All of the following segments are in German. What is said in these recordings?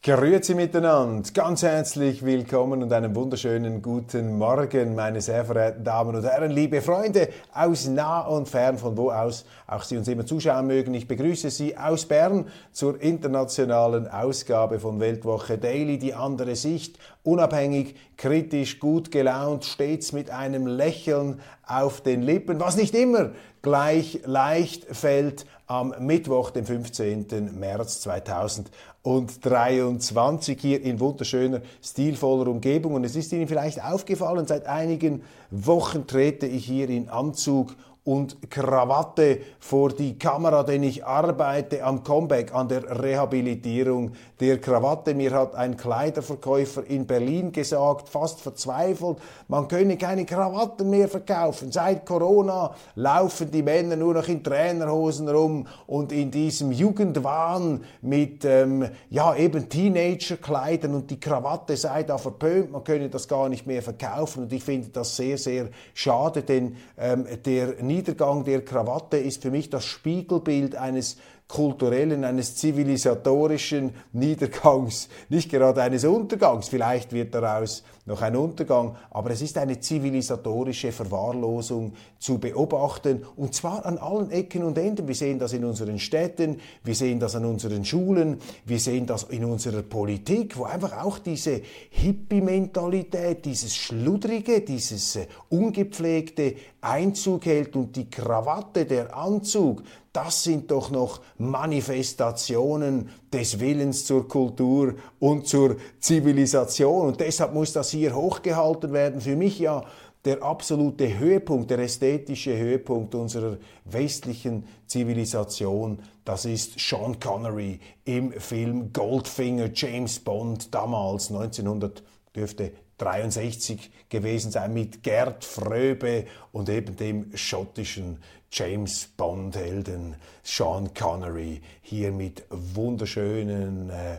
Grüezi miteinander, ganz herzlich willkommen und einen wunderschönen guten Morgen, meine sehr verehrten Damen und Herren, liebe Freunde aus nah und fern, von wo aus auch Sie uns immer zuschauen mögen. Ich begrüße Sie aus Bern zur internationalen Ausgabe von Weltwoche Daily, die andere Sicht, unabhängig, kritisch, gut gelaunt, stets mit einem Lächeln auf den Lippen, was nicht immer gleich leicht fällt am Mittwoch, dem 15. März 2023 hier in wunderschöner, stilvoller Umgebung. Und es ist Ihnen vielleicht aufgefallen, seit einigen Wochen trete ich hier in Anzug und Krawatte vor die Kamera, denn ich arbeite am Comeback, an der Rehabilitierung der Krawatte. Mir hat ein Kleiderverkäufer in Berlin gesagt, fast verzweifelt, man könne keine Krawatten mehr verkaufen. Seit Corona laufen die Männer nur noch in Trainerhosen rum und in diesem Jugendwahn mit ähm, ja eben Teenagerkleidern und die Krawatte sei da verpönt, man könne das gar nicht mehr verkaufen und ich finde das sehr, sehr schade, denn ähm, der Niedergang der Krawatte ist für mich das Spiegelbild eines kulturellen, eines zivilisatorischen Niedergangs, nicht gerade eines Untergangs. Vielleicht wird daraus noch ein Untergang, aber es ist eine zivilisatorische Verwahrlosung zu beobachten und zwar an allen Ecken und Enden. Wir sehen das in unseren Städten, wir sehen das an unseren Schulen, wir sehen das in unserer Politik, wo einfach auch diese Hippie-Mentalität, dieses Schludrige, dieses äh, Ungepflegte Einzug hält und die Krawatte, der Anzug, das sind doch noch Manifestationen des Willens zur Kultur und zur Zivilisation. Und deshalb muss das hier hochgehalten werden. Für mich ja der absolute Höhepunkt, der ästhetische Höhepunkt unserer westlichen Zivilisation, das ist Sean Connery im Film Goldfinger, James Bond, damals 1900 dürfte 63 gewesen sein mit Gerd Fröbe und eben dem schottischen James Bond-Helden Sean Connery hier mit wunderschönen, äh,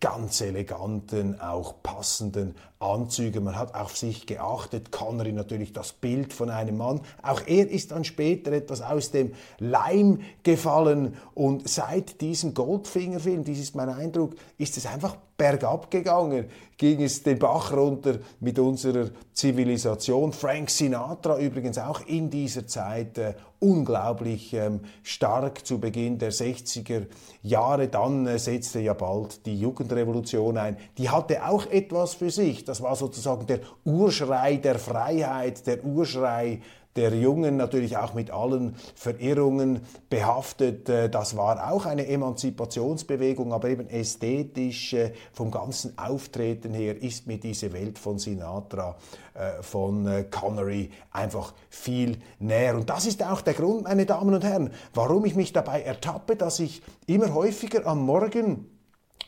ganz eleganten, auch passenden Anzügen. Man hat auf sich geachtet. Connery natürlich das Bild von einem Mann. Auch er ist dann später etwas aus dem Leim gefallen und seit diesem Goldfinger-Film, dies ist mein Eindruck, ist es einfach bergab gegangen, ging es den Bach runter mit unserer Zivilisation. Frank Sinatra übrigens auch in dieser Zeit äh, unglaublich ähm, stark zu Beginn der 60er Jahre. Dann äh, setzte ja bald die Jugendrevolution ein. Die hatte auch etwas für sich. Das war sozusagen der Urschrei der Freiheit, der Urschrei der Jungen natürlich auch mit allen Verirrungen behaftet. Äh, das war auch eine Emanzipationsbewegung, aber eben ästhetisch äh, vom ganzen Auftreten her ist mir diese Welt von Sinatra, äh, von Connery einfach viel näher. Und das ist auch der Grund, meine Damen und Herren, warum ich mich dabei ertappe, dass ich immer häufiger am Morgen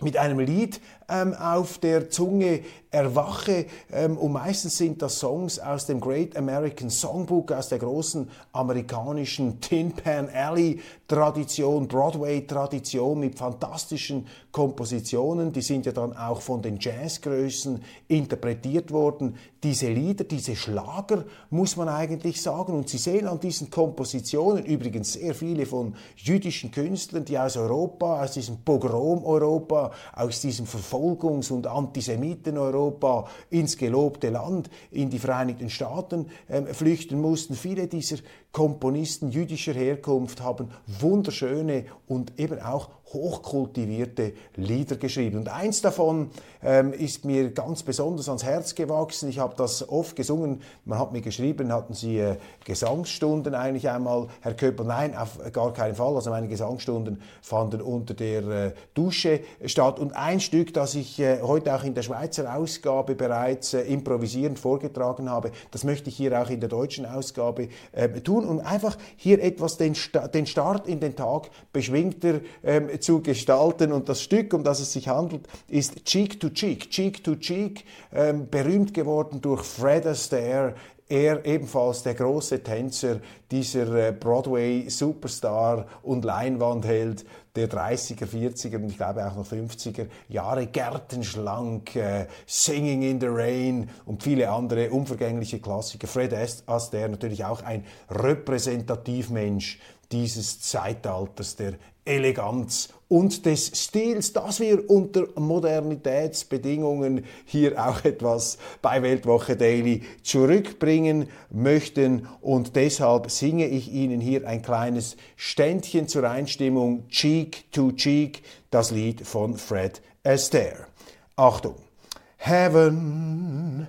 mit einem Lied ähm, auf der Zunge erwache. Ähm, und meistens sind das Songs aus dem Great American Songbook, aus der großen amerikanischen Tin Pan Alley Tradition, Broadway Tradition mit fantastischen Kompositionen. Die sind ja dann auch von den Jazzgrößen interpretiert worden. Diese Lieder, diese Schlager, muss man eigentlich sagen. Und Sie sehen an diesen Kompositionen übrigens sehr viele von jüdischen Künstlern, die aus Europa, aus diesem Pogrom Europa, aus diesem Verfolgungs- und Antisemiten-Europa ins gelobte Land, in die Vereinigten Staaten äh, flüchten mussten. Viele dieser Komponisten jüdischer Herkunft haben wunderschöne und eben auch hochkultivierte Lieder geschrieben. Und eins davon ähm, ist mir ganz besonders ans Herz gewachsen. Ich habe das oft gesungen. Man hat mir geschrieben, hatten Sie äh, Gesangsstunden eigentlich einmal, Herr Köppel? Nein, auf gar keinen Fall. Also meine Gesangsstunden fanden unter der äh, Dusche statt. Und ein Stück, das ich äh, heute auch in der Schweizer Ausgabe bereits äh, improvisierend vorgetragen habe, das möchte ich hier auch in der deutschen Ausgabe äh, tun, um einfach hier etwas den, den Start in den Tag beschwingter ähm, zu gestalten. Und das Stück, um das es sich handelt, ist Cheek to Cheek. Cheek to Cheek, ähm, berühmt geworden durch Fred Astaire, er ebenfalls der große Tänzer, dieser äh, Broadway-Superstar und Leinwandheld der 30er, 40er und ich glaube auch noch 50er Jahre, gärtenschlank, äh, Singing in the Rain und viele andere unvergängliche Klassiker. Fred Astaire natürlich auch ein Repräsentativmensch dieses Zeitalters der Eleganz und des Stils, dass wir unter Modernitätsbedingungen hier auch etwas bei Weltwoche Daily zurückbringen möchten. Und deshalb singe ich Ihnen hier ein kleines Ständchen zur Einstimmung Cheek to Cheek, das Lied von Fred Astaire. Achtung! Heaven,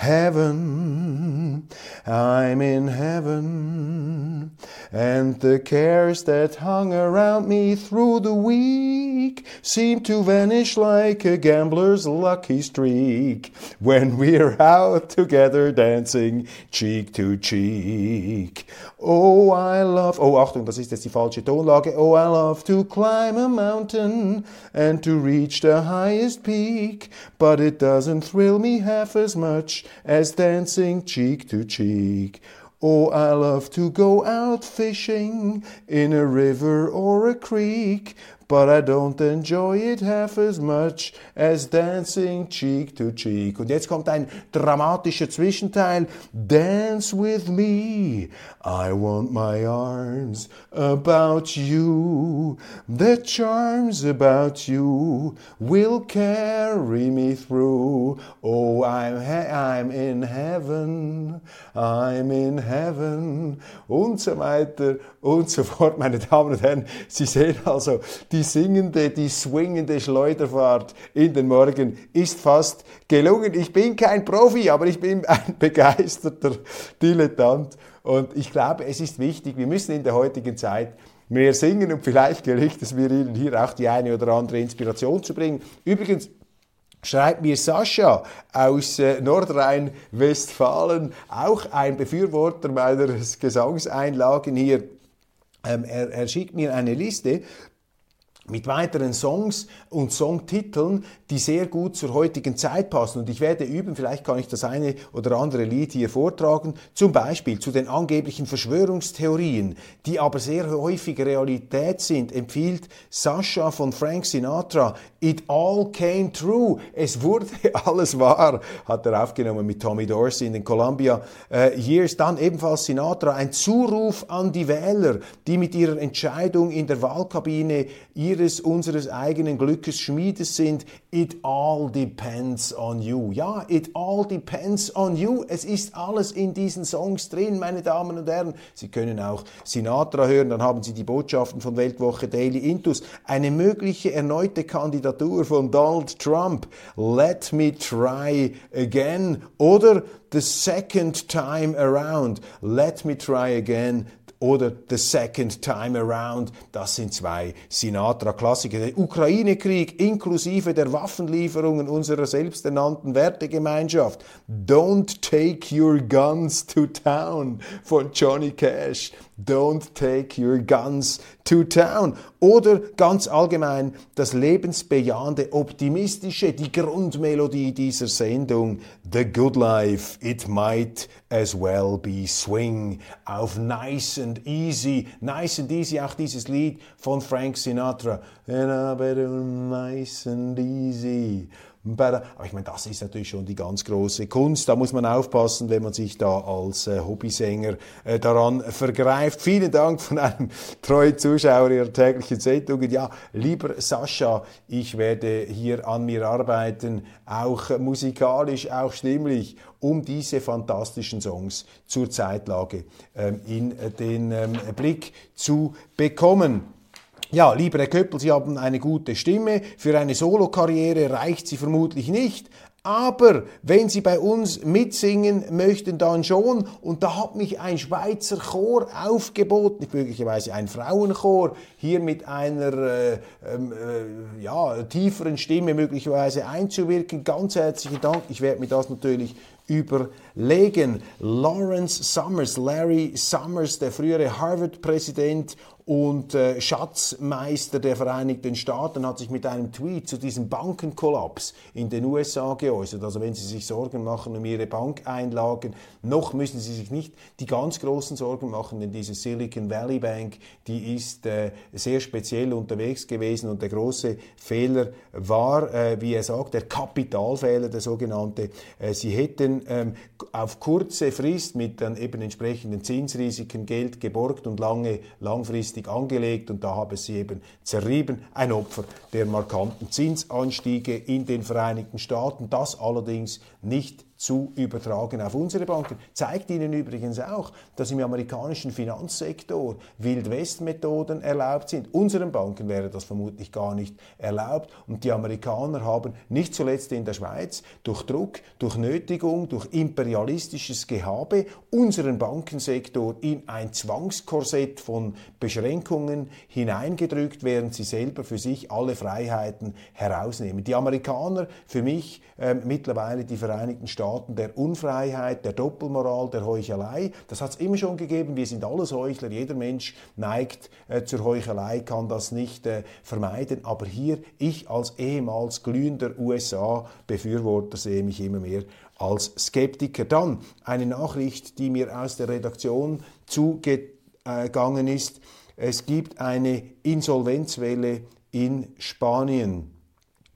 Heaven, I'm in heaven, and the cares that hung around me through the week seem to vanish like a gambler's lucky streak when we're out together dancing cheek to cheek. Oh, I love, oh, Achtung, das ist jetzt die falsche Tonlage. Oh, I love to climb a mountain and to reach the highest peak, but it doesn't thrill me half as much as dancing cheek to cheek. Oh, I love to go out fishing in a river or a creek, but I don't enjoy it half as much as dancing cheek to cheek. Und jetzt kommt ein dramatischer Zwischenteil. Dance with me. I want my arms about you. The charms about you will carry me through. Oh, I'm, I'm in heaven. I'm in heaven. Und so weiter und so fort, meine Damen und Herren. Sie sehen also, die singende, die swingende Schleuderfahrt in den Morgen ist fast gelungen. Ich bin kein Profi, aber ich bin ein begeisterter Dilettant. Und ich glaube, es ist wichtig, wir müssen in der heutigen Zeit mehr singen und vielleicht gelingt es mir Ihnen hier auch die eine oder andere Inspiration zu bringen. Übrigens, schreibt mir Sascha aus äh, Nordrhein-Westfalen, auch ein Befürworter meiner Gesangseinlagen hier. Ähm, er, er schickt mir eine Liste mit weiteren Songs und Songtiteln, die sehr gut zur heutigen Zeit passen. Und ich werde üben, vielleicht kann ich das eine oder andere Lied hier vortragen, zum Beispiel zu den angeblichen Verschwörungstheorien, die aber sehr häufig Realität sind, empfiehlt Sascha von Frank Sinatra, It All Came True. Es wurde alles wahr, hat er aufgenommen mit Tommy Dorsey in den Columbia äh, Years. Dann ebenfalls Sinatra, ein Zuruf an die Wähler, die mit ihrer Entscheidung in der Wahlkabine ihres, unseres eigenen Glückes Schmiedes sind. It all depends on you. Ja, it all depends on you. Es ist alles in diesen Songs drin, meine Damen und Herren. Sie können auch Sinatra hören, dann haben Sie die Botschaften von Weltwoche Daily Intus. Eine mögliche erneute Kandidatur von Donald Trump. Let me try again. Oder the second time around. Let me try again oder The Second Time Around. Das sind zwei Sinatra-Klassiker. Der Ukraine-Krieg inklusive der Waffenlieferungen unserer selbsternannten Wertegemeinschaft. Don't Take Your Guns to Town von Johnny Cash. Don't take your guns to town. Oder ganz allgemein das lebensbejahende, optimistische, die Grundmelodie dieser Sendung. The Good Life, it might as well be swing. Auf Nice and Easy. Nice and Easy, auch dieses Lied von Frank Sinatra. And I better nice and easy. Aber ich meine, das ist natürlich schon die ganz große Kunst. Da muss man aufpassen, wenn man sich da als äh, Hobbysänger äh, daran vergreift. Vielen Dank von einem treuen Zuschauer Ihrer täglichen Sendungen. Ja, lieber Sascha, ich werde hier an mir arbeiten, auch musikalisch, auch stimmlich, um diese fantastischen Songs zur Zeitlage ähm, in den ähm, Blick zu bekommen. Ja, lieber Herr Köppel, Sie haben eine gute Stimme. Für eine Solokarriere reicht sie vermutlich nicht. Aber wenn Sie bei uns mitsingen möchten, dann schon. Und da hat mich ein Schweizer Chor aufgeboten, möglicherweise ein Frauenchor, hier mit einer äh, ähm, äh, ja, tieferen Stimme möglicherweise einzuwirken. Ganz herzlichen Dank. Ich werde mir das natürlich überlegen. Lawrence Summers, Larry Summers, der frühere Harvard-Präsident und äh, Schatzmeister der Vereinigten Staaten hat sich mit einem Tweet zu diesem Bankenkollaps in den USA geäußert. Also wenn Sie sich Sorgen machen um Ihre Bankeinlagen, noch müssen Sie sich nicht die ganz großen Sorgen machen, denn diese Silicon Valley Bank, die ist äh, sehr speziell unterwegs gewesen und der große Fehler war, äh, wie er sagt, der Kapitalfehler, der sogenannte. Äh, sie hätten ähm, auf kurze Frist mit dann eben entsprechenden Zinsrisiken Geld geborgt und lange langfristig richtig angelegt und da habe sie eben zerrieben, ein Opfer der markanten Zinsanstiege in den Vereinigten Staaten, das allerdings nicht zu übertragen auf unsere Banken. Zeigt Ihnen übrigens auch, dass im amerikanischen Finanzsektor Wildwest-Methoden erlaubt sind. Unseren Banken wäre das vermutlich gar nicht erlaubt. Und die Amerikaner haben nicht zuletzt in der Schweiz durch Druck, durch Nötigung, durch imperialistisches Gehabe unseren Bankensektor in ein Zwangskorsett von Beschränkungen hineingedrückt, während sie selber für sich alle Freiheiten herausnehmen. Die Amerikaner, für mich äh, mittlerweile die Vereinigten Staaten, Staaten der Unfreiheit, der Doppelmoral, der Heuchelei. Das hat es immer schon gegeben. Wir sind alles Heuchler. Jeder Mensch neigt äh, zur Heuchelei, kann das nicht äh, vermeiden. Aber hier, ich als ehemals glühender USA-Befürworter sehe mich immer mehr als Skeptiker. Dann eine Nachricht, die mir aus der Redaktion zugegangen ist. Es gibt eine Insolvenzwelle in Spanien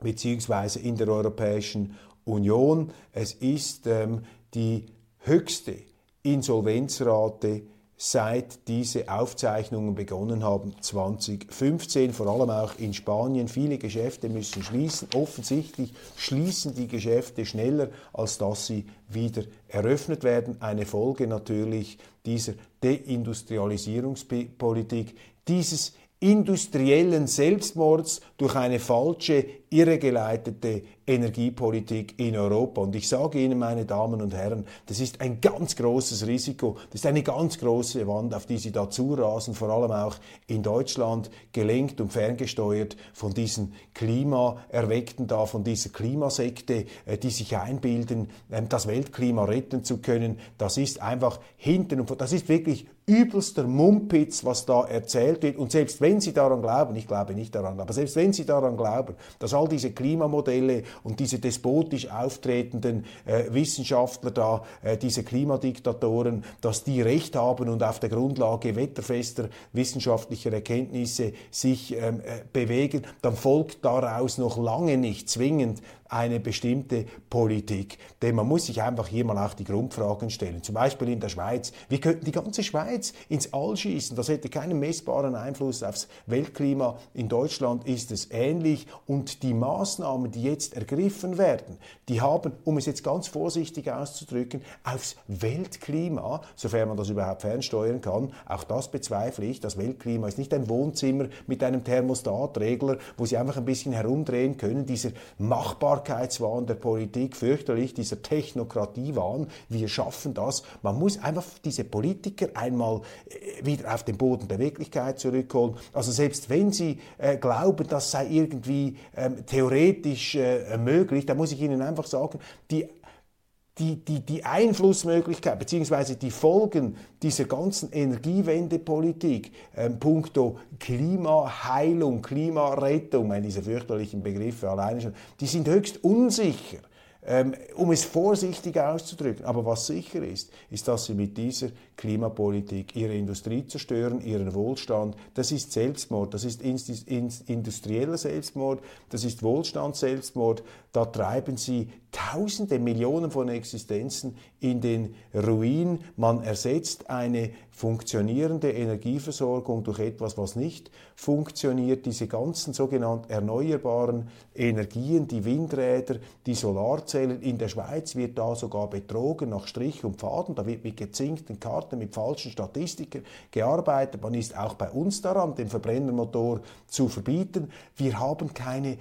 beziehungsweise in der Europäischen Union. Es ist ähm, die höchste Insolvenzrate seit diese Aufzeichnungen begonnen haben 2015, vor allem auch in Spanien. Viele Geschäfte müssen schließen. Offensichtlich schließen die Geschäfte schneller, als dass sie wieder eröffnet werden. Eine Folge natürlich dieser Deindustrialisierungspolitik, dieses industriellen Selbstmords durch eine falsche, irregeleitete Energiepolitik in Europa. Und ich sage Ihnen, meine Damen und Herren, das ist ein ganz großes Risiko, das ist eine ganz große Wand, auf die Sie da zurasen, vor allem auch in Deutschland, gelenkt und ferngesteuert von diesen Klimaerweckten da, von dieser Klimasekte, äh, die sich einbilden, ähm, das Weltklima retten zu können. Das ist einfach hinten und das ist wirklich übelster Mumpitz, was da erzählt wird. Und selbst wenn Sie daran glauben, ich glaube nicht daran, aber selbst wenn Sie daran glauben, dass all diese Klimamodelle und diese despotisch auftretenden äh, Wissenschaftler da, äh, diese Klimadiktatoren, dass die Recht haben und auf der Grundlage wetterfester wissenschaftlicher Erkenntnisse sich ähm, äh, bewegen, dann folgt daraus noch lange nicht zwingend eine bestimmte Politik. Denn man muss sich einfach hier mal auch die Grundfragen stellen. Zum Beispiel in der Schweiz. Wir könnten die ganze Schweiz ins All schießen. Das hätte keinen messbaren Einfluss aufs Weltklima. In Deutschland ist es ähnlich. Und die Maßnahmen, die jetzt ergriffen werden, die haben, um es jetzt ganz vorsichtig auszudrücken, aufs Weltklima, sofern man das überhaupt fernsteuern kann, auch das bezweifle ich. Das Weltklima ist nicht ein Wohnzimmer mit einem Thermostatregler, wo Sie einfach ein bisschen herumdrehen können. Dieser Machbarkeit Machbarkeitswahn der Politik, fürchterlich, dieser Technokratiewahn. Wir schaffen das. Man muss einfach diese Politiker einmal äh, wieder auf den Boden der Wirklichkeit zurückholen. Also selbst wenn sie äh, glauben, das sei irgendwie ähm, theoretisch äh, möglich, da muss ich Ihnen einfach sagen, die die, die, die Einflussmöglichkeit bzw. die Folgen dieser ganzen Energiewendepolitik, ähm, puncto Klimaheilung, Klimarettung, meine diese fürchterlichen Begriffe alleine schon, die sind höchst unsicher. Ähm, um es vorsichtig auszudrücken. Aber was sicher ist, ist, dass sie mit dieser Klimapolitik ihre Industrie zerstören, ihren Wohlstand. Das ist Selbstmord, das ist industrieller Selbstmord, das ist Wohlstandsselbstmord. Da treiben sie Tausende, Millionen von Existenzen in den Ruin. Man ersetzt eine funktionierende Energieversorgung durch etwas, was nicht funktioniert. Diese ganzen sogenannten erneuerbaren Energien, die Windräder, die Solarzellen. In der Schweiz wird da sogar betrogen nach Strich und Faden. Da wird mit gezinkten Karten, mit falschen Statistiken gearbeitet. Man ist auch bei uns daran, den Verbrennermotor zu verbieten. Wir haben keine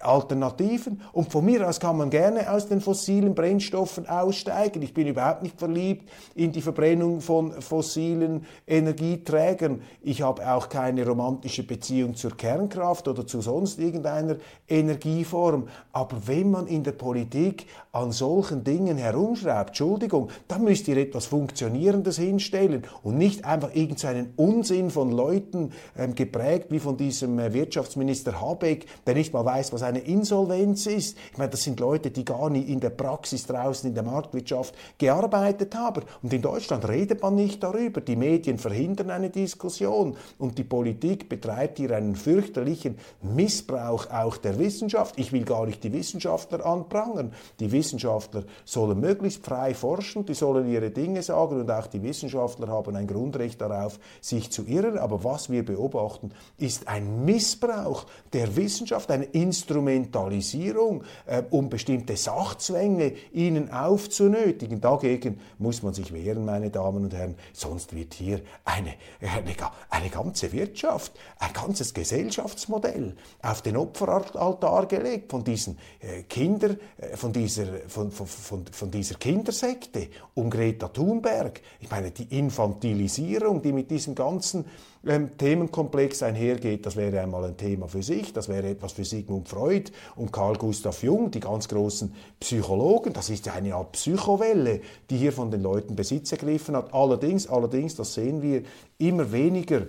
Alternativen. Und von mir aus kann man gerne aus den fossilen Brennstoffen aussteigen. Ich bin überhaupt nicht verliebt in die Verbrennung von fossilen Energieträgern. Ich habe auch keine romantische Beziehung zur Kernkraft oder zu sonst irgendeiner Energieform. Aber wenn man in der Politik an solchen Dingen herumschraubt, Entschuldigung, dann müsst ihr etwas Funktionierendes hinstellen und nicht einfach irgendeinen Unsinn von Leuten ähm, geprägt wie von diesem äh, Wirtschaftsminister Habeck, der nicht mal weiß, was eine Insolvenz ist. Ich meine, das sind Leute, die gar nie in der Praxis draußen in der Marktwirtschaft gearbeitet haben. Und in Deutschland redet man nicht darüber. Die Medien verhindern eine Diskussion und die Politik betreibt hier einen fürchterlichen Missbrauch auch der Wissenschaft. Ich will gar nicht die Wissenschaftler anprangern. Die Wissenschaftler sollen möglichst frei forschen, die sollen ihre Dinge sagen und auch die Wissenschaftler haben ein Grundrecht darauf, sich zu irren. Aber was wir beobachten, ist ein Missbrauch der Wissenschaft, ein Instrumentalisierung, äh, um bestimmte Sachzwänge ihnen aufzunötigen. Dagegen muss man sich wehren, meine Damen und Herren, sonst wird hier eine, eine, eine ganze Wirtschaft, ein ganzes Gesellschaftsmodell auf den Opferaltar gelegt von diesen äh, Kinder, äh, von dieser, von, von, von, von dieser Kindersekte um Greta Thunberg. Ich meine, die Infantilisierung, die mit diesem ganzen ähm, Themenkomplex einhergeht, das wäre einmal ein Thema für sich, das wäre etwas für Sigmund Freud und Carl Gustav Jung, die ganz großen Psychologen. Das ist ja eine Art Psychowelle, die hier von den Leuten Besitz ergriffen hat. Allerdings, allerdings, das sehen wir, immer weniger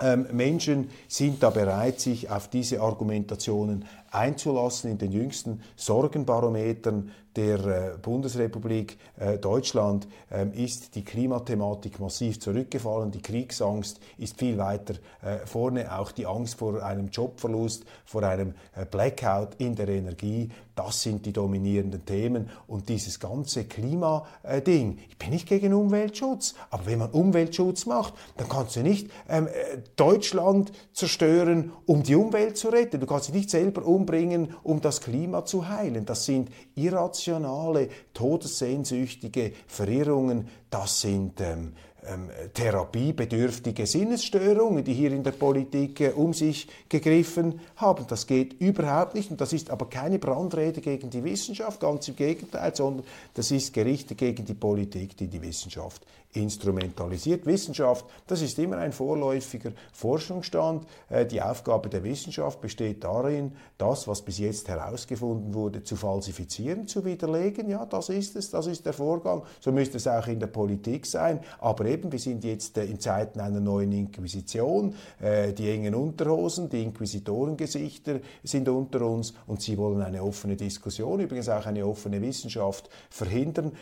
ähm, Menschen sind da bereit, sich auf diese Argumentationen einzulassen. In den jüngsten Sorgenbarometern der äh, Bundesrepublik äh, Deutschland ähm, ist die Klimathematik massiv zurückgefallen. Die Kriegsangst ist viel weiter äh, vorne. Auch die Angst vor einem Jobverlust, vor einem Blackout in der Energie, das sind die dominierenden Themen. Und dieses ganze Klimading, ich bin nicht gegen Umweltschutz, aber wenn man Umweltschutz macht, dann kannst du nicht ähm, Deutschland zerstören, um die Umwelt zu retten. Du kannst dich nicht selber umbringen, um das Klima zu heilen. Das sind irrationale, todessehnsüchtige Verirrungen. Das sind ähm, ähm, therapiebedürftige Sinnesstörungen, die hier in der Politik äh, um sich gegriffen haben. Das geht überhaupt nicht und das ist aber keine Brandrede gegen die Wissenschaft, ganz im Gegenteil, sondern das ist gerichtet gegen die Politik, die die Wissenschaft instrumentalisiert. Wissenschaft, das ist immer ein vorläufiger Forschungsstand. Äh, die Aufgabe der Wissenschaft besteht darin, das, was bis jetzt herausgefunden wurde, zu falsifizieren, zu widerlegen. Ja, das ist es, das ist der Vorgang. So müsste es auch in der Politik sein. Aber eben, wir sind jetzt äh, in Zeiten einer neuen Inquisition. Äh, die engen Unterhosen, die Inquisitorengesichter sind unter uns und sie wollen eine offene Diskussion, übrigens auch eine offene Wissenschaft verhindern.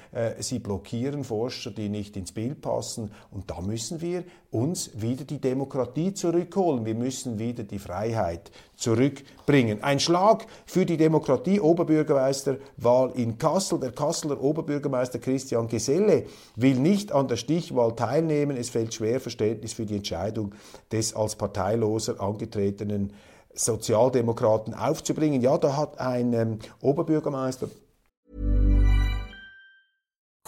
Sie blockieren Forscher, die nicht ins Bild Bild passen. Und da müssen wir uns wieder die Demokratie zurückholen. Wir müssen wieder die Freiheit zurückbringen. Ein Schlag für die Demokratie, Oberbürgermeisterwahl in Kassel. Der Kasseler Oberbürgermeister Christian Geselle will nicht an der Stichwahl teilnehmen. Es fällt schwer Verständnis für die Entscheidung des als parteiloser angetretenen Sozialdemokraten aufzubringen. Ja, da hat ein ähm, Oberbürgermeister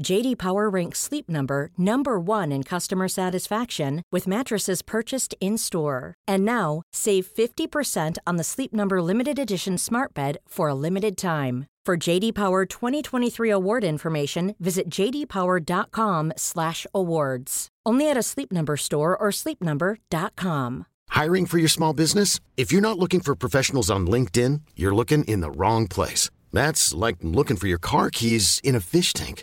JD Power ranks Sleep Number number 1 in customer satisfaction with mattresses purchased in-store. And now, save 50% on the Sleep Number limited edition Smart Bed for a limited time. For JD Power 2023 award information, visit jdpower.com/awards. Only at a Sleep Number store or sleepnumber.com. Hiring for your small business? If you're not looking for professionals on LinkedIn, you're looking in the wrong place. That's like looking for your car keys in a fish tank.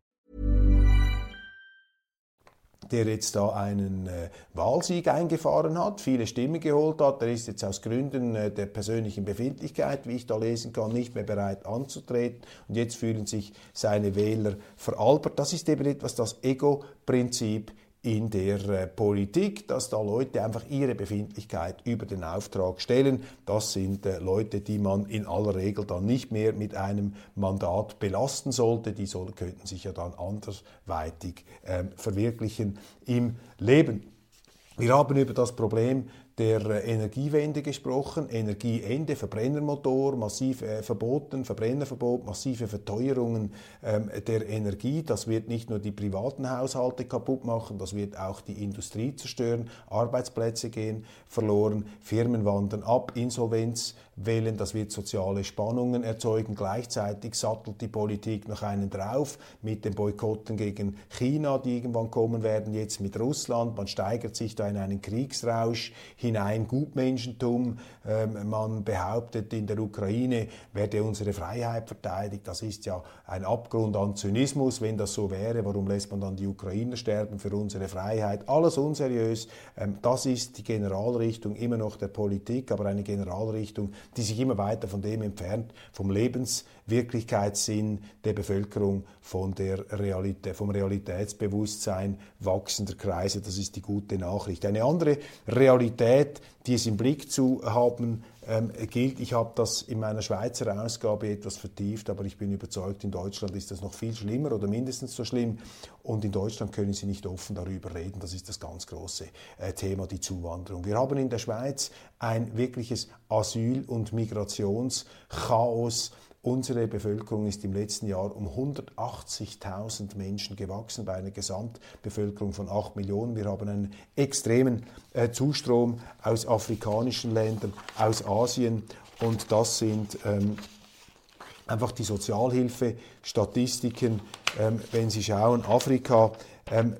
Der jetzt da einen äh, Wahlsieg eingefahren hat, viele Stimmen geholt hat. Er ist jetzt aus Gründen äh, der persönlichen Befindlichkeit, wie ich da lesen kann, nicht mehr bereit anzutreten. Und jetzt fühlen sich seine Wähler veralbert. Das ist eben etwas das Ego-Prinzip in der äh, Politik, dass da Leute einfach ihre Befindlichkeit über den Auftrag stellen. Das sind äh, Leute, die man in aller Regel dann nicht mehr mit einem Mandat belasten sollte. Die soll, könnten sich ja dann andersweitig äh, verwirklichen im Leben. Wir haben über das Problem der äh, Energiewende gesprochen, Energieende, Verbrennermotor, massiv äh, verboten, Verbrennerverbot, massive Verteuerungen ähm, der Energie. Das wird nicht nur die privaten Haushalte kaputt machen, das wird auch die Industrie zerstören, Arbeitsplätze gehen verloren, Firmen wandern ab, Insolvenz wählen, das wird soziale Spannungen erzeugen. Gleichzeitig sattelt die Politik noch einen drauf mit den Boykotten gegen China, die irgendwann kommen werden, jetzt mit Russland. Man steigert sich da in einen Kriegsrausch hinein, Gutmenschentum. Ähm, man behauptet, in der Ukraine werde unsere Freiheit verteidigt. Das ist ja ein Abgrund an Zynismus. Wenn das so wäre, warum lässt man dann die Ukrainer sterben für unsere Freiheit? Alles unseriös. Ähm, das ist die Generalrichtung immer noch der Politik, aber eine Generalrichtung, die sich immer weiter von dem entfernt, vom Lebenswirklichkeitssinn der Bevölkerung, von der Realität, vom Realitätsbewusstsein wachsender Kreise. Das ist die gute Nachricht. Eine andere Realität, die es im Blick zu haben ähm, gilt. Ich habe das in meiner Schweizer Ausgabe etwas vertieft, aber ich bin überzeugt, in Deutschland ist das noch viel schlimmer oder mindestens so schlimm. Und in Deutschland können Sie nicht offen darüber reden. Das ist das ganz große äh, Thema, die Zuwanderung. Wir haben in der Schweiz ein wirkliches Asyl- und Migrationschaos Unsere Bevölkerung ist im letzten Jahr um 180.000 Menschen gewachsen bei einer Gesamtbevölkerung von 8 Millionen. Wir haben einen extremen äh, Zustrom aus afrikanischen Ländern, aus Asien und das sind ähm, einfach die Sozialhilfestatistiken. Ähm, wenn Sie schauen, Afrika, ähm,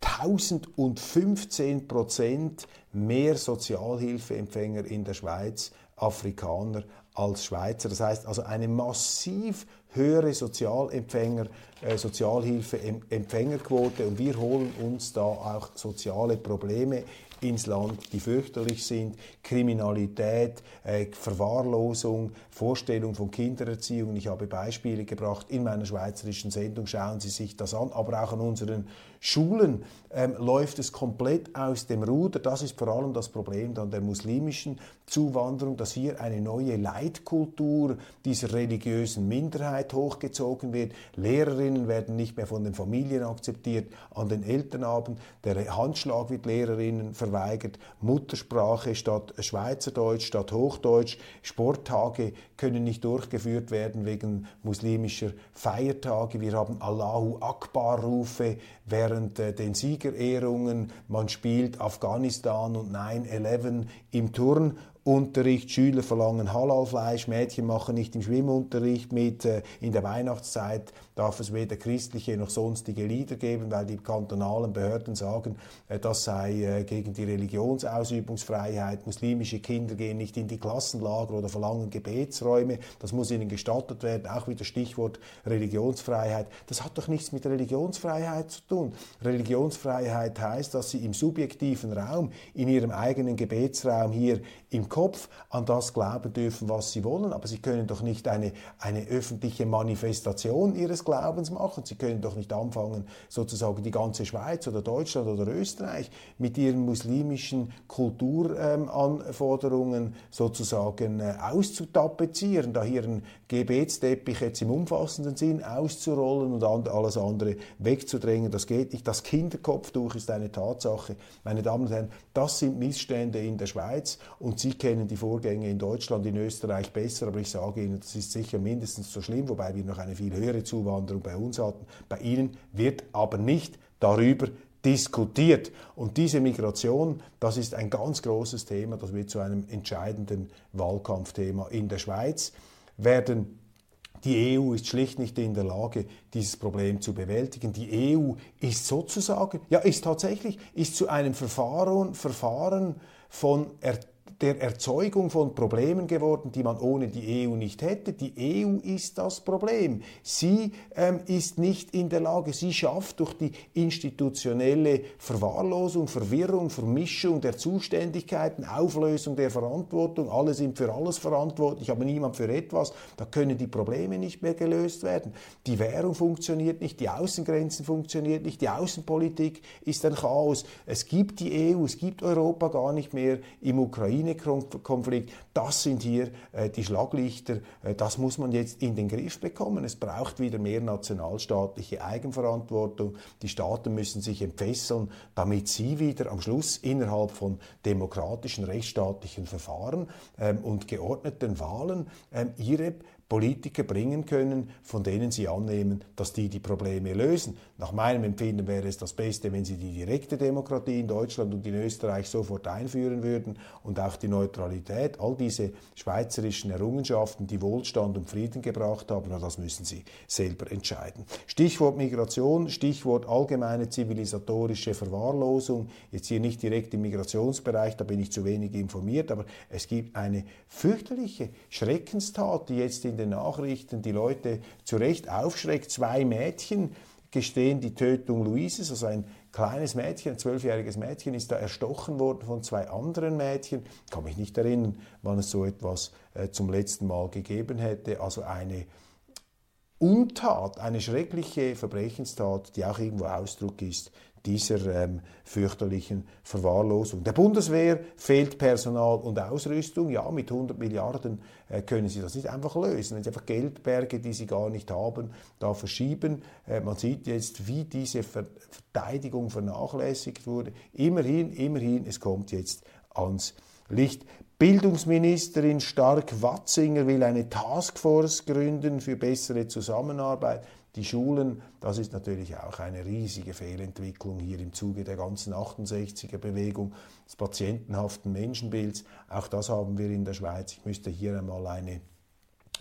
1015 Prozent mehr Sozialhilfeempfänger in der Schweiz, Afrikaner als Schweizer. Das heißt also eine massiv höhere Sozialempfänger, äh, Sozialhilfeempfängerquote und wir holen uns da auch soziale Probleme ins Land, die fürchterlich sind. Kriminalität, äh, Verwahrlosung, Vorstellung von Kindererziehung. Ich habe Beispiele gebracht in meiner schweizerischen Sendung. Schauen Sie sich das an, aber auch an unseren Schulen ähm, läuft es komplett aus dem Ruder. Das ist vor allem das Problem dann der muslimischen Zuwanderung, dass hier eine neue Leitkultur dieser religiösen Minderheit hochgezogen wird. Lehrerinnen werden nicht mehr von den Familien akzeptiert an den Elternabend. Der Handschlag wird Lehrerinnen verweigert. Muttersprache statt Schweizerdeutsch, statt Hochdeutsch. Sporttage können nicht durchgeführt werden wegen muslimischer Feiertage. Wir haben Allahu Akbar-Rufe während äh, den Siegerehrungen. Man spielt Afghanistan und 9-11 im Turn Unterricht, Schüler verlangen Halalfleisch, Mädchen machen nicht im Schwimmunterricht mit. Äh, in der Weihnachtszeit darf es weder christliche noch sonstige Lieder geben, weil die kantonalen Behörden sagen, äh, das sei äh, gegen die Religionsausübungsfreiheit. Muslimische Kinder gehen nicht in die Klassenlager oder verlangen Gebetsräume. Das muss ihnen gestattet werden. Auch wieder Stichwort Religionsfreiheit. Das hat doch nichts mit Religionsfreiheit zu tun. Religionsfreiheit heißt, dass sie im subjektiven Raum, in ihrem eigenen Gebetsraum hier im Kopf an das glauben dürfen, was sie wollen, aber sie können doch nicht eine, eine öffentliche Manifestation ihres Glaubens machen. Sie können doch nicht anfangen, sozusagen die ganze Schweiz oder Deutschland oder Österreich mit ihren muslimischen Kulturanforderungen ähm, sozusagen äh, auszutapezieren, da einen Gebetsteppich jetzt im umfassenden Sinn auszurollen und alles andere wegzudrängen. Das geht nicht. Das Kinderkopftuch ist eine Tatsache. Meine Damen und Herren, das sind Missstände in der Schweiz und sie kennen die Vorgänge in Deutschland, in Österreich besser, aber ich sage Ihnen, das ist sicher mindestens so schlimm, wobei wir noch eine viel höhere Zuwanderung bei uns hatten. Bei Ihnen wird aber nicht darüber diskutiert. Und diese Migration, das ist ein ganz großes Thema, das wird zu einem entscheidenden Wahlkampfthema in der Schweiz. Werden die EU ist schlicht nicht in der Lage, dieses Problem zu bewältigen. Die EU ist sozusagen, ja, ist tatsächlich, ist zu einem Verfahren, Verfahren von er der Erzeugung von Problemen geworden, die man ohne die EU nicht hätte. Die EU ist das Problem. Sie ähm, ist nicht in der Lage, sie schafft durch die institutionelle Verwahrlosung, Verwirrung, Vermischung der Zuständigkeiten, Auflösung der Verantwortung, alle sind für alles verantwortlich, aber niemand für etwas, da können die Probleme nicht mehr gelöst werden. Die Währung funktioniert nicht, die Außengrenzen funktionieren nicht, die Außenpolitik ist ein Chaos. Es gibt die EU, es gibt Europa gar nicht mehr im Ukraine Ukraine-Konflikt, das sind hier äh, die Schlaglichter, äh, das muss man jetzt in den Griff bekommen. Es braucht wieder mehr nationalstaatliche Eigenverantwortung. Die Staaten müssen sich entfesseln, damit sie wieder am Schluss innerhalb von demokratischen, rechtsstaatlichen Verfahren ähm, und geordneten Wahlen ähm, ihre Politiker bringen können, von denen sie annehmen, dass die die Probleme lösen. Nach meinem Empfinden wäre es das Beste, wenn sie die direkte Demokratie in Deutschland und in Österreich sofort einführen würden und auch die Neutralität. All diese schweizerischen Errungenschaften, die Wohlstand und Frieden gebracht haben, das müssen sie selber entscheiden. Stichwort Migration, Stichwort allgemeine zivilisatorische Verwahrlosung. Jetzt hier nicht direkt im Migrationsbereich, da bin ich zu wenig informiert, aber es gibt eine fürchterliche Schreckenstat, die jetzt in den Nachrichten die Leute zu Recht aufschreckt. Zwei Mädchen gestehen die Tötung Luises, also ein kleines Mädchen, ein zwölfjähriges Mädchen, ist da erstochen worden von zwei anderen Mädchen. Ich kann mich nicht erinnern, wann es so etwas äh, zum letzten Mal gegeben hätte. Also eine Untat, eine schreckliche Verbrechenstat, die auch irgendwo Ausdruck ist dieser ähm, fürchterlichen Verwahrlosung. Der Bundeswehr fehlt Personal und Ausrüstung. Ja, mit 100 Milliarden äh, können sie das nicht einfach lösen. Wenn sie einfach Geldberge, die sie gar nicht haben, da verschieben. Äh, man sieht jetzt, wie diese Ver Verteidigung vernachlässigt wurde. Immerhin, immerhin, es kommt jetzt ans Licht. Bildungsministerin Stark-Watzinger will eine Taskforce gründen für bessere Zusammenarbeit. Die Schulen, das ist natürlich auch eine riesige Fehlentwicklung hier im Zuge der ganzen 68er-Bewegung, des patientenhaften Menschenbilds. Auch das haben wir in der Schweiz. Ich müsste hier einmal eine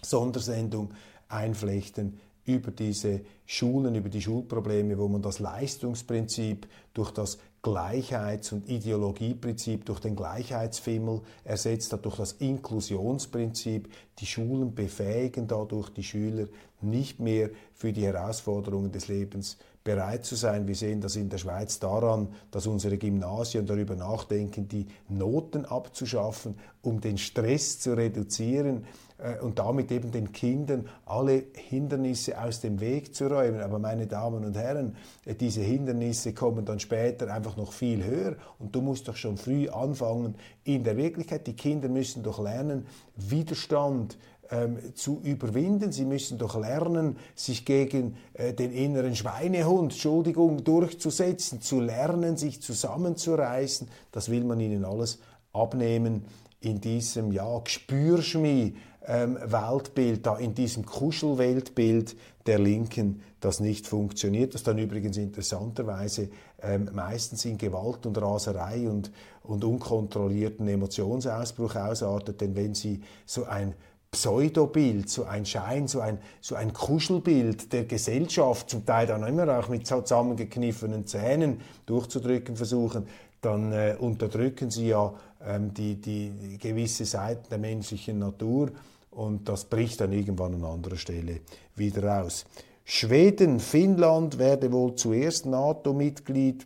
Sondersendung einflechten über diese Schulen, über die Schulprobleme, wo man das Leistungsprinzip durch das Gleichheits- und Ideologieprinzip, durch den Gleichheitsfimmel ersetzt hat, durch das Inklusionsprinzip. Die Schulen befähigen dadurch die Schüler nicht mehr für die Herausforderungen des Lebens bereit zu sein. Wir sehen das in der Schweiz daran, dass unsere Gymnasien darüber nachdenken, die Noten abzuschaffen, um den Stress zu reduzieren äh, und damit eben den Kindern alle Hindernisse aus dem Weg zu räumen. Aber meine Damen und Herren, äh, diese Hindernisse kommen dann später einfach noch viel höher und du musst doch schon früh anfangen in der Wirklichkeit. Die Kinder müssen doch lernen, Widerstand ähm, zu überwinden. Sie müssen doch lernen, sich gegen äh, den inneren Schweinehund, Entschuldigung, durchzusetzen, zu lernen, sich zusammenzureißen. Das will man ihnen alles abnehmen in diesem ja, Gespürschmi ähm, Weltbild, da in diesem Kuschelweltbild der Linken, das nicht funktioniert, das dann übrigens interessanterweise ähm, meistens in Gewalt und Raserei und, und unkontrollierten Emotionsausbruch ausartet, denn wenn sie so ein Pseudobild, so ein Schein, so ein, so ein Kuschelbild der Gesellschaft, zum Teil dann immer auch mit zusammengekniffenen Zähnen durchzudrücken versuchen, dann äh, unterdrücken sie ja ähm, die, die gewisse Seiten der menschlichen Natur und das bricht dann irgendwann an anderer Stelle wieder aus. Schweden, Finnland werde wohl zuerst NATO-Mitglied.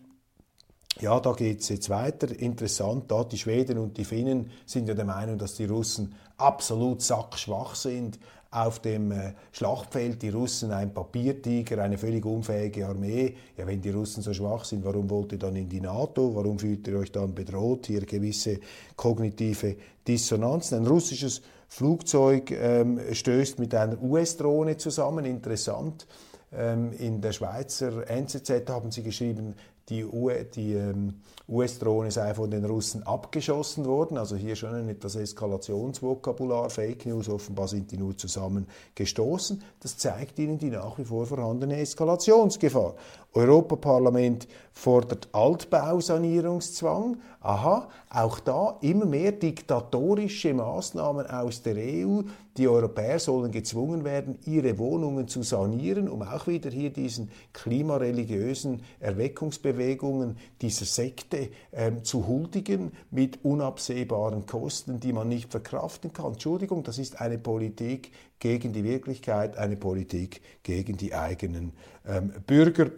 Ja, da geht es jetzt weiter. Interessant, da die Schweden und die Finnen sind ja der Meinung, dass die Russen absolut sackschwach sind auf dem äh, Schlachtfeld. Die Russen ein Papiertiger, eine völlig unfähige Armee. Ja, wenn die Russen so schwach sind, warum wollt ihr dann in die NATO? Warum fühlt ihr euch dann bedroht? Hier gewisse kognitive Dissonanzen. Ein russisches Flugzeug ähm, stößt mit einer US-Drohne zusammen. Interessant. Ähm, in der Schweizer NZZ haben sie geschrieben, die, die ähm, US-Drohne sei von den Russen abgeschossen worden. Also hier schon ein etwas Eskalationsvokabular, Fake News, offenbar sind die nur zusammen gestoßen. Das zeigt ihnen die nach wie vor vorhandene Eskalationsgefahr. Europaparlament fordert Altbausanierungszwang. Aha, auch da immer mehr diktatorische Maßnahmen aus der EU. Die Europäer sollen gezwungen werden, ihre Wohnungen zu sanieren, um auch wieder hier diesen klimareligiösen Erweckungsbewegungen dieser Sekte ähm, zu huldigen mit unabsehbaren Kosten, die man nicht verkraften kann. Entschuldigung, das ist eine Politik gegen die Wirklichkeit, eine Politik gegen die eigenen ähm, Bürger.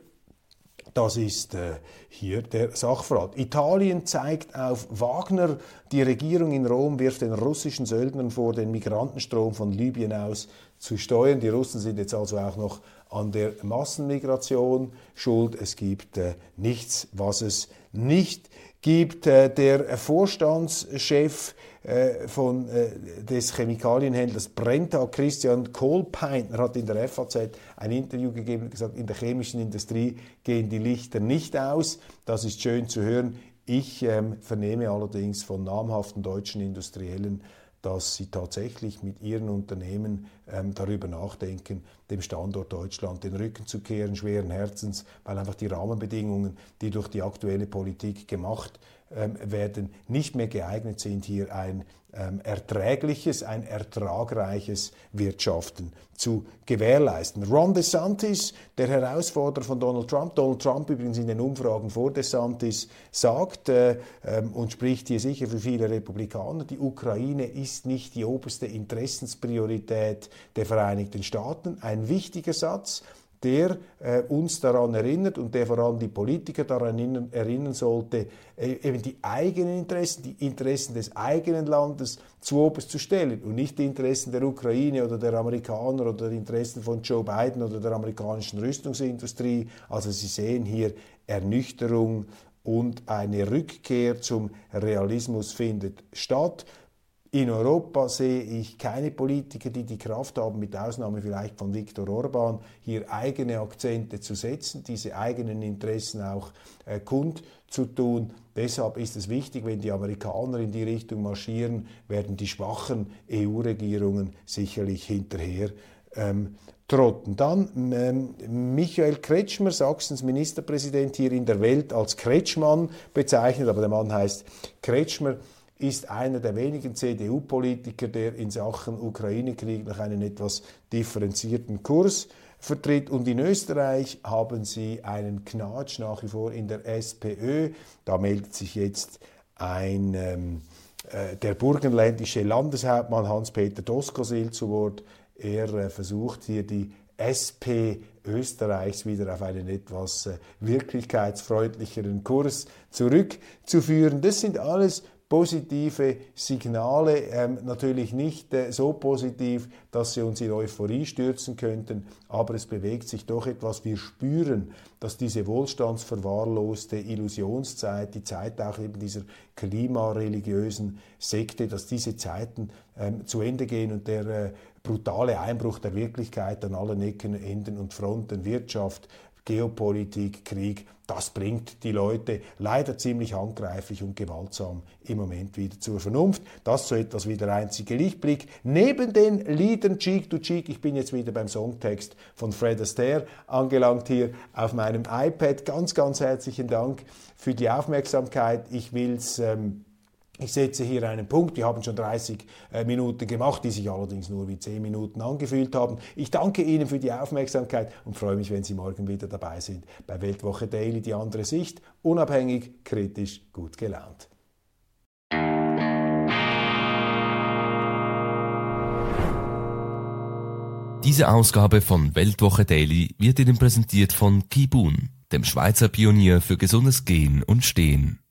Das ist äh, hier der Sachverhalt. Italien zeigt auf Wagner. Die Regierung in Rom wirft den russischen Söldnern vor, den Migrantenstrom von Libyen aus zu steuern. Die Russen sind jetzt also auch noch an der Massenmigration schuld. Es gibt äh, nichts, was es nicht gibt. Äh, der Vorstandschef äh, von, äh, des Chemikalienhändlers Brenta, Christian Kohlpeintner, hat in der FAZ ein Interview gegeben und gesagt, in der chemischen Industrie gehen die Lichter nicht aus. Das ist schön zu hören. Ich ähm, vernehme allerdings von namhaften deutschen Industriellen, dass sie tatsächlich mit ihren Unternehmen ähm, darüber nachdenken, dem Standort Deutschland den Rücken zu kehren, schweren Herzens, weil einfach die Rahmenbedingungen, die durch die aktuelle Politik gemacht werden, nicht mehr geeignet sind, hier ein ähm, erträgliches, ein ertragreiches Wirtschaften zu gewährleisten. Ron DeSantis, der Herausforderer von Donald Trump, Donald Trump übrigens in den Umfragen vor DeSantis, sagt äh, ähm, und spricht hier sicher für viele Republikaner, die Ukraine ist nicht die oberste Interessenspriorität der Vereinigten Staaten. Ein wichtiger Satz der äh, uns daran erinnert und der vor allem die Politiker daran erinnern, erinnern sollte, äh, eben die eigenen Interessen, die Interessen des eigenen Landes zu oberst zu stellen und nicht die Interessen der Ukraine oder der Amerikaner oder die Interessen von Joe Biden oder der amerikanischen Rüstungsindustrie. Also Sie sehen hier Ernüchterung und eine Rückkehr zum Realismus findet statt. In Europa sehe ich keine Politiker, die die Kraft haben, mit Ausnahme vielleicht von Viktor Orban, hier eigene Akzente zu setzen, diese eigenen Interessen auch äh, kundzutun. Deshalb ist es wichtig, wenn die Amerikaner in die Richtung marschieren, werden die schwachen EU-Regierungen sicherlich hinterher ähm, trotten. Dann ähm, Michael Kretschmer, Sachsens Ministerpräsident hier in der Welt als Kretschmann bezeichnet, aber der Mann heißt Kretschmer ist einer der wenigen CDU-Politiker, der in Sachen Ukraine-Krieg noch einen etwas differenzierten Kurs vertritt. Und in Österreich haben sie einen Knatsch nach wie vor in der SPÖ. Da meldet sich jetzt ein, ähm, äh, der burgenländische Landeshauptmann Hans-Peter Doskosil zu Wort. Er äh, versucht hier die SP Österreichs wieder auf einen etwas äh, wirklichkeitsfreundlicheren Kurs zurückzuführen. Das sind alles positive Signale, ähm, natürlich nicht äh, so positiv, dass sie uns in Euphorie stürzen könnten, aber es bewegt sich doch etwas. Wir spüren, dass diese wohlstandsverwahrloste Illusionszeit, die Zeit auch eben dieser klimareligiösen Sekte, dass diese Zeiten ähm, zu Ende gehen und der äh, brutale Einbruch der Wirklichkeit an allen Ecken, Enden und Fronten, Wirtschaft, Geopolitik, Krieg, das bringt die Leute leider ziemlich handgreiflich und gewaltsam im Moment wieder zur Vernunft. Das so etwas wie der einzige Lichtblick. Neben den Liedern Cheek to Cheek, ich bin jetzt wieder beim Songtext von Fred Astaire angelangt hier auf meinem iPad. Ganz, ganz herzlichen Dank für die Aufmerksamkeit. Ich will's ähm, ich setze hier einen Punkt. Wir haben schon 30 äh, Minuten gemacht, die sich allerdings nur wie 10 Minuten angefühlt haben. Ich danke Ihnen für die Aufmerksamkeit und freue mich, wenn Sie morgen wieder dabei sind bei Weltwoche Daily, die andere Sicht. Unabhängig, kritisch, gut gelaunt. Diese Ausgabe von Weltwoche Daily wird Ihnen präsentiert von Kibun, dem Schweizer Pionier für gesundes Gehen und Stehen.